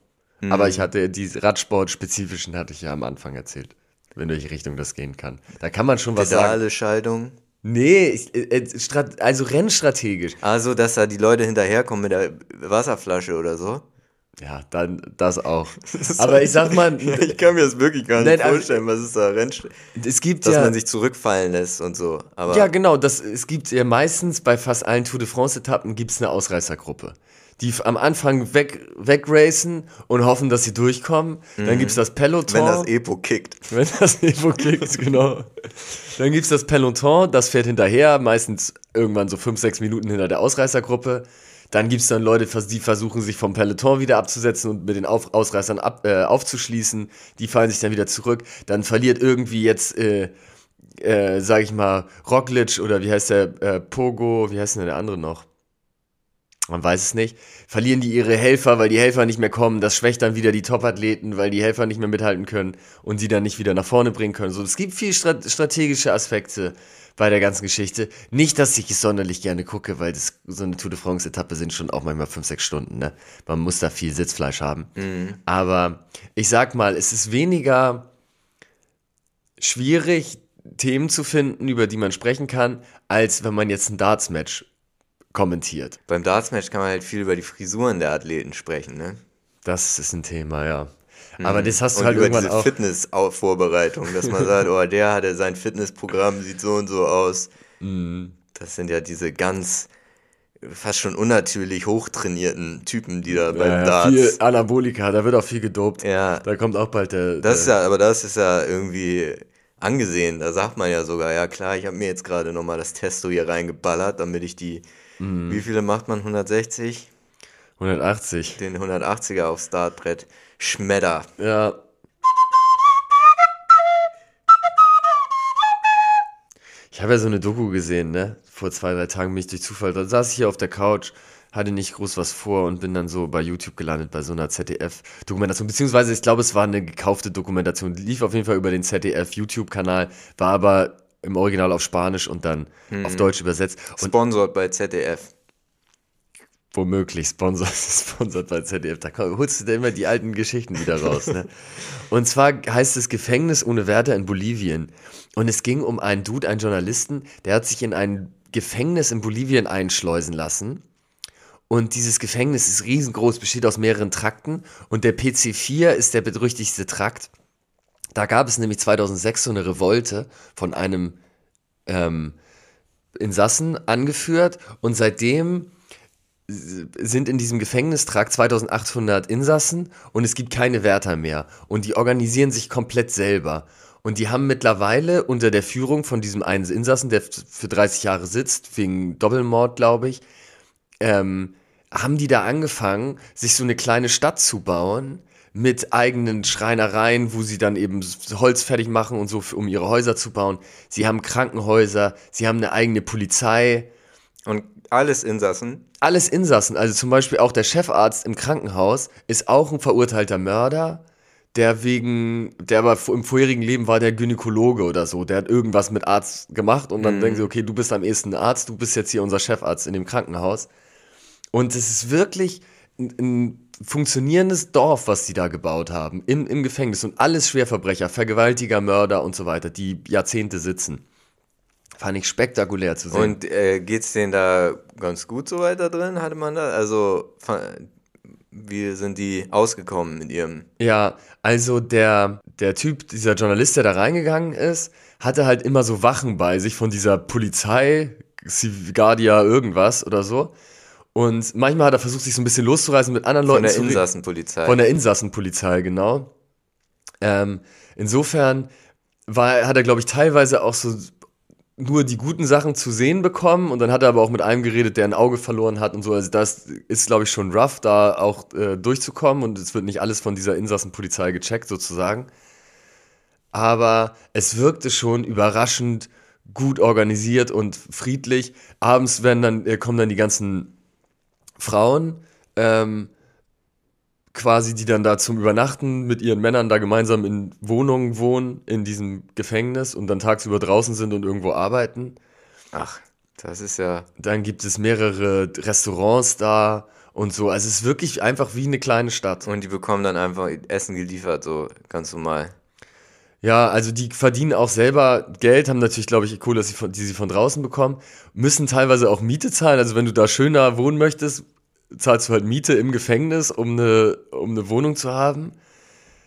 Aber ich hatte die Radsport-spezifischen hatte ich ja am Anfang erzählt, in welche Richtung das gehen kann. Da kann man schon was sagen. Pedale, Scheidung. Nee, ich, äh, äh, also rennstrategisch. Also, dass da die Leute hinterherkommen mit der Wasserflasche oder so. Ja, dann das auch. Aber ich sag mal, Ich kann mir das wirklich gar nicht Nein, also- vorstellen, was ist da Rennst es gibt dass ja. man sich zurückfallen lässt und so. Aber Ja, genau. Das, es gibt ja meistens bei fast allen Tour de France-Etappen gibt es eine Ausreißergruppe. Die am Anfang weg, wegracen und hoffen, dass sie durchkommen. Dann gibt es das Peloton. wenn das Epo kickt. Wenn das Evo kickt, genau. Dann gibt es das Peloton, das fährt hinterher, meistens irgendwann so fünf, sechs Minuten hinter der Ausreißergruppe. Dann gibt es dann Leute, die versuchen sich vom Peloton wieder abzusetzen und mit den Auf Ausreißern ab, äh, aufzuschließen. Die fallen sich dann wieder zurück. Dann verliert irgendwie jetzt, äh, äh, sag ich mal, Roglic oder wie heißt der, äh, Pogo, wie heißt denn der andere noch? Man weiß es nicht. Verlieren die ihre Helfer, weil die Helfer nicht mehr kommen. Das schwächt dann wieder die Top-Athleten, weil die Helfer nicht mehr mithalten können und sie dann nicht wieder nach vorne bringen können. So, es gibt viel strat strategische Aspekte bei der ganzen Geschichte. Nicht, dass ich es sonderlich gerne gucke, weil das, so eine Tour de France-Etappe sind schon auch manchmal fünf, sechs Stunden. Ne? Man muss da viel Sitzfleisch haben. Aber ich sag mal, es ist weniger schwierig, Themen zu finden, über die man sprechen kann, als wenn man jetzt ein Darts-Match kommentiert. Beim Darts-Match kann man halt viel über die Frisuren der Athleten sprechen, ne? Das ist ein Thema, ja. Aber das hast du Und halt über irgendwann diese auch. Fitness-Vorbereitung, dass man sagt, oh, der hatte sein Fitnessprogramm, sieht so und so aus. Das sind ja diese ganz fast schon unnatürlich hochtrainierten Typen, die da beim Ja, ja, Darts. viel Anabolika, da wird auch viel gedopt. Ja. Da kommt auch bald der. Das ist der ja, aber das ist ja irgendwie angesehen. Da sagt man ja sogar, ja klar, ich habe mir jetzt gerade nochmal das Testo hier reingeballert, damit ich die, Mhm. wie viele macht man? 160? 180. Den 180er aufs Startbrett. Schmedder. Ja. Ich habe ja so eine Doku gesehen, ne? Vor zwei, drei Tagen bin ich durch Zufall. Da saß ich hier auf der Couch, hatte nicht groß was vor und bin dann so bei YouTube gelandet, bei so einer ZDF-Dokumentation. Beziehungsweise, ich glaube, es war eine gekaufte Dokumentation. Die lief auf jeden Fall über den ZDF-YouTube-Kanal, war aber im Original auf Spanisch und dann auf Deutsch übersetzt. Und Sponsored bei ZDF. womöglich sponsort, sponsort bei ZDF. Da holst du dir immer die alten Geschichten wieder raus. Ne? Und zwar heißt es Gefängnis ohne Wärter in Bolivien. Und es ging um einen Dude, einen Journalisten, der hat sich in ein Gefängnis in Bolivien einschleusen lassen. Und dieses Gefängnis ist riesengroß, besteht aus mehreren Trakten. Und der PC4 ist der berüchtigste Trakt. Da gab es nämlich 2006 so eine Revolte von einem ähm, Insassen angeführt. Und seitdem sind in diesem Gefängnistrakt 2800 Insassen und es gibt keine Wärter mehr. Und die organisieren sich komplett selber. Und die haben mittlerweile unter der Führung von diesem einen Insassen, der für 30 Jahre sitzt, wegen Doppelmord, glaube ich, ähm, haben die da angefangen, sich so eine kleine Stadt zu bauen mit eigenen Schreinereien, wo sie dann eben Holz fertig machen und so, um ihre Häuser zu bauen. Sie haben Krankenhäuser, sie haben eine eigene Polizei, Und alles Insassen. alles Insassen, also zum Beispiel auch der Chefarzt im Krankenhaus, ist auch ein verurteilter Mörder, der wegen, der aber im vorherigen Leben war der Gynäkologe oder so, der hat irgendwas mit Arzt gemacht und dann denken sie, okay, du bist am ehesten Arzt, du bist jetzt hier unser Chefarzt in dem Krankenhaus. Und es ist wirklich ein, ein funktionierendes Dorf, was die da gebaut haben, im, im Gefängnis und alles Schwerverbrecher, Vergewaltiger, Mörder und so weiter, die Jahrzehnte sitzen. Fand ich spektakulär zu sehen. Und äh, geht's denen da ganz gut so weiter drin? Hatte man da? Also, wie sind die ausgekommen mit ihrem. Ja, also der, der Typ, dieser Journalist, der da reingegangen ist, hatte halt immer so Wachen bei sich von dieser Polizei, Guardia irgendwas oder so. Und manchmal hat er versucht, sich so ein bisschen loszureißen mit anderen Von Leuten. der zu re- Insassenpolizei. Von der Insassenpolizei, genau. Ähm, insofern war, hat er, glaube ich, teilweise auch so nur die guten Sachen zu sehen bekommen und dann hat er aber auch mit einem geredet, der ein Auge verloren hat und so. Also das ist, glaube ich, schon rough, da auch äh, durchzukommen und es wird nicht alles von dieser Insassenpolizei gecheckt sozusagen. Aber es wirkte schon überraschend gut organisiert und friedlich. Abends werden dann, äh, kommen dann die ganzen Frauen, ähm, quasi, die dann da zum Übernachten mit ihren Männern da gemeinsam in Wohnungen wohnen, in diesem Gefängnis und dann tagsüber draußen sind und irgendwo arbeiten. Ach, Das ist ja. Dann gibt es mehrere Restaurants da und so. Also es ist wirklich einfach wie eine kleine Stadt. Und die bekommen dann einfach Essen geliefert, so ganz normal. Ja, also die verdienen auch selber Geld, haben natürlich, glaube ich, Kohle, dass sie von, die sie von draußen bekommen, müssen teilweise auch Miete zahlen. Also wenn du da schöner wohnen möchtest, zahlst du halt Miete im Gefängnis, um eine, um eine Wohnung zu haben.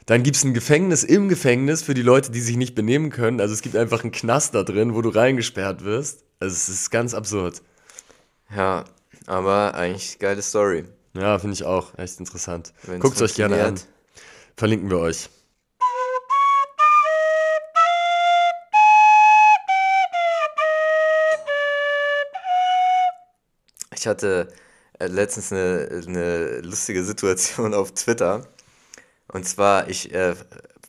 Dann gibt es ein Gefängnis im Gefängnis für die Leute, die sich nicht benehmen können. Also es gibt einfach einen Knast da drin, wo du reingesperrt wirst. Also es ist ganz absurd. Ja, aber eigentlich geile Story. Ja, finde ich auch. Echt interessant. Guckt euch gerne an. Verlinken wir euch. Ich hatte äh, letztens eine, eine lustige Situation auf Twitter. Und zwar, ich, äh,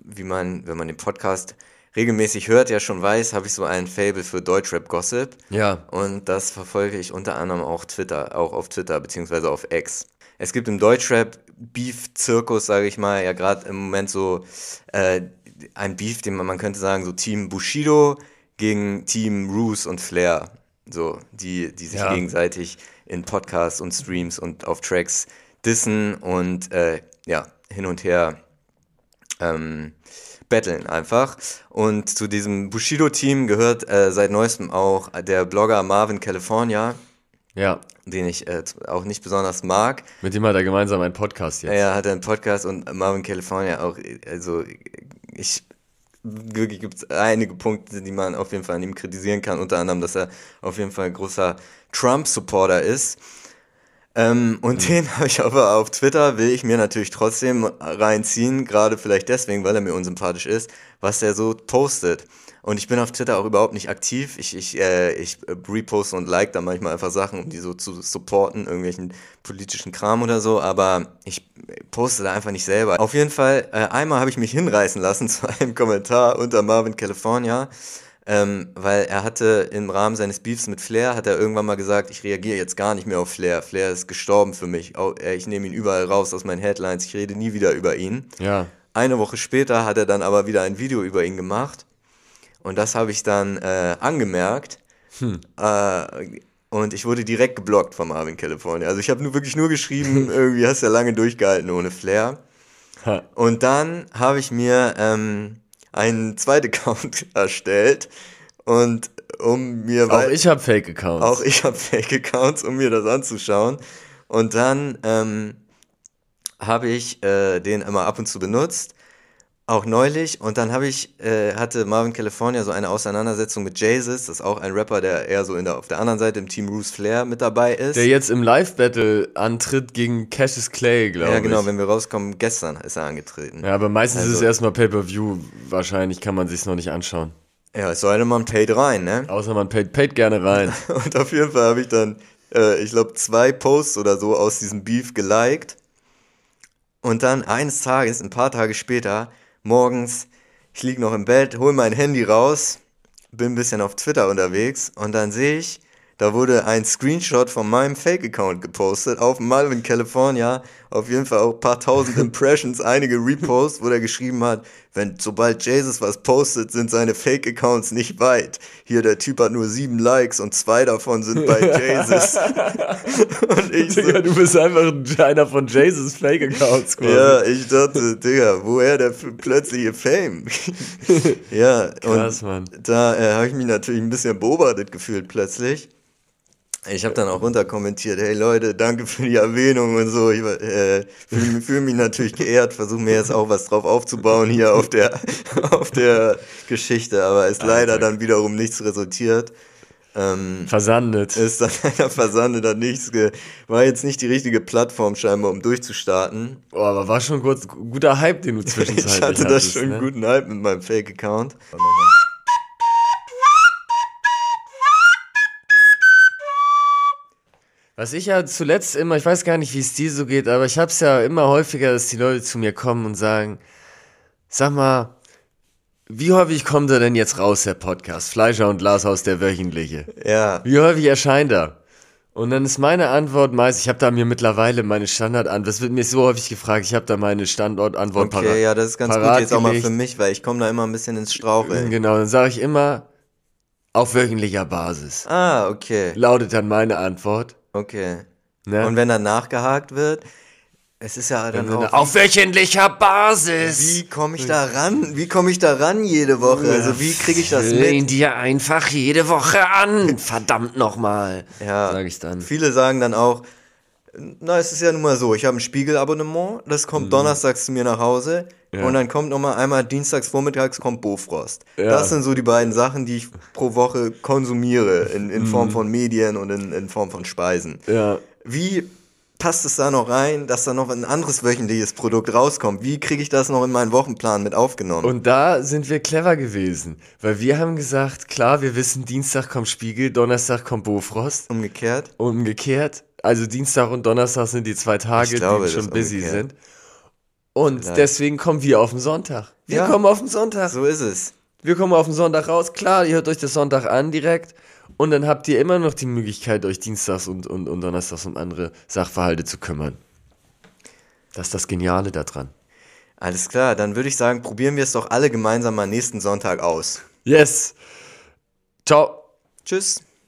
wie man, wenn man den Podcast regelmäßig hört, ja schon weiß, habe ich so ein Fable für Deutschrap-Gossip. Ja. Und das verfolge ich unter anderem auch Twitter, auch auf Twitter, beziehungsweise auf X. Es gibt im Deutschrap-Beef-Zirkus, sage ich mal, ja gerade im Moment so äh, ein Beef, den man, man könnte sagen, so Team Bushido gegen Team Roos und Flair. So, die, die sich Ja. gegenseitig in Podcasts und Streams und auf Tracks dissen und äh, ja, hin und her ähm, battlen einfach. Und zu diesem Bushido-Team gehört äh, seit neuestem auch der Blogger Marvin California, Ja. den ich äh, auch nicht besonders mag. Mit dem hat er gemeinsam einen Podcast jetzt. Er hat einen Podcast und Marvin California auch, also ich wirklich gibt es einige Punkte, die man auf jeden Fall an ihm kritisieren kann, unter anderem, dass er auf jeden Fall ein großer Trump-Supporter ist. Ähm, und den habe ich aber auf Twitter, will ich mir natürlich trotzdem reinziehen, gerade vielleicht deswegen, weil er mir unsympathisch ist, was er so postet. Und ich bin auf Twitter auch überhaupt nicht aktiv. Ich, ich, äh, ich äh, reposte und like da manchmal einfach Sachen, um die so zu supporten, irgendwelchen politischen Kram oder so, aber ich poste da einfach nicht selber. Auf jeden Fall, äh, einmal habe ich mich hinreißen lassen zu einem Kommentar unter Marvin California, ähm, weil er hatte im Rahmen seines Beefs mit Flair, hat er irgendwann mal gesagt, ich reagiere jetzt gar nicht mehr auf Flair. Flair ist gestorben für mich. Ich nehme ihn überall raus aus meinen Headlines. Ich rede nie wieder über ihn. Ja. Eine Woche später hat er dann aber wieder ein Video über ihn gemacht. Und das habe ich dann äh, angemerkt. Äh, und ich wurde direkt geblockt von Marvin California. Also ich habe nur wirklich nur geschrieben, irgendwie hast ja lange durchgehalten ohne Flair. Ha. Und dann habe ich mir ähm, einen zweiten Account erstellt und um mir Auch ich habe Fake-Accounts. auch ich habe Fake-Accounts, um mir das anzuschauen. Und dann ähm, habe ich äh, den immer ab und zu benutzt, auch neulich. Und dann habe ich, äh, hatte Marvin California so eine Auseinandersetzung mit Jesus, das ist auch ein Rapper, der eher so in der, auf der anderen Seite im Team Roos Flair mit dabei ist. Der jetzt im Live-Battle antritt gegen Cassius Clay, glaube ich. ja, genau, wenn wir rauskommen, gestern ist er angetreten. Ja, aber meistens ist es Also- erstmal Pay-Per-View. Wahrscheinlich kann man sich's noch nicht anschauen. Ja, es denn, man paid rein, ne? Außer man paid, paid gerne rein. Und auf jeden Fall habe ich dann, äh, ich glaube, zwei Posts oder so aus diesem Beef geliked. Und dann eines Tages, ein paar Tage später, morgens, ich lieg noch im Bett, hol mein Handy raus, bin ein bisschen auf Twitter unterwegs und dann sehe ich, da wurde ein Screenshot von meinem Fake-Account gepostet auf Malvin California. Auf jeden Fall auch ein paar tausend Impressions, einige Reposts, wo der geschrieben hat, wenn sobald Jesus was postet, sind seine Fake-Accounts nicht weit. Hier, der Typ hat nur sieben Likes und zwei davon sind bei Jesus. und ich so, Digga, du bist einfach einer von Jesus Fake-Accounts quasi. ja, ich dachte, Digga, woher der plötzliche Fame? ja, Krass, und Mann. da äh, habe ich mich natürlich ein bisschen beobachtet gefühlt plötzlich. Ich habe dann auch runterkommentiert, hey Leute, danke für die Erwähnung und so. Ich äh, fühle fühl mich natürlich geehrt, versuche mir jetzt auch was drauf aufzubauen hier auf der, auf der Geschichte, aber ist leider Alter. dann wiederum nichts resultiert. Ähm, Versandet. ist dann leider versandet, hat nichts ge war jetzt nicht die richtige Plattform scheinbar, um durchzustarten. Oh, aber war schon kurz guter Hype, den du zwischenzeitlich Ich hatte das hattest, schon ne? guten Hype mit meinem Fake-Account. Was ich ja zuletzt immer, ich weiß gar nicht, wie es dir so geht, aber ich hab's ja immer häufiger, dass die Leute zu mir kommen und sagen, sag mal, wie häufig kommt er denn jetzt raus, der Podcast? Fleischer und Glashaus, der wöchentliche. Ja, Wie häufig erscheint er? Und dann ist meine Antwort meist, ich habe da mir mittlerweile meine Standardantwort, das wird mir so häufig gefragt, ich habe da meine Standortantwort okay, ja, das ist ganz gut parat jetzt auch mal für mich, weil ich komme da immer ein bisschen ins Straucheln. Genau, dann sage ich immer, Auf wöchentlicher Basis. Ah, okay. Lautet dann meine Antwort. Okay. Ne? Und wenn dann nachgehakt wird, es ist ja dann auch. Auf wöchentlicher Basis. Wie komme ich da ran? Wie komme ich da ran jede Woche? Also wie kriege ich das mit? dir einfach jede Woche an. Verdammt nochmal. Ja, Sag ich dann. Viele sagen dann auch, na, es ist ja nun mal so, ich habe ein Spiegelabonnement, das kommt Mhm. donnerstags zu mir nach Hause und dann kommt nochmal einmal dienstags vormittags kommt Bofrost. Ja. Das sind so die beiden Sachen, die ich pro Woche konsumiere in, in Mhm. Form von Medien und in, in Form von Speisen. Ja. Wie passt es da noch rein, dass da noch ein anderes wöchentliches Produkt rauskommt? Wie kriege ich das noch in meinen Wochenplan mit aufgenommen? Und da sind wir clever gewesen, weil wir haben gesagt, klar, wir wissen, Dienstag kommt Spiegel, Donnerstag kommt Bofrost. Umgekehrt? Umgekehrt, also Dienstag und Donnerstag sind die zwei Tage, glaube, die schon busy umgekehrt. sind. Und Vielleicht. deswegen kommen wir auf den Sonntag. Wir Ja. kommen auf den Sonntag. So ist es. Wir kommen auf den Sonntag raus. Klar, ihr hört euch das Sonntag an direkt. Und dann habt ihr immer noch die Möglichkeit, euch dienstags und, und, und donnerstags um andere Sachverhalte zu kümmern. Das ist das Geniale daran. Alles klar, dann würde ich sagen, probieren wir es doch alle gemeinsam mal nächsten Sonntag aus. Yes. Ciao. Tschüss.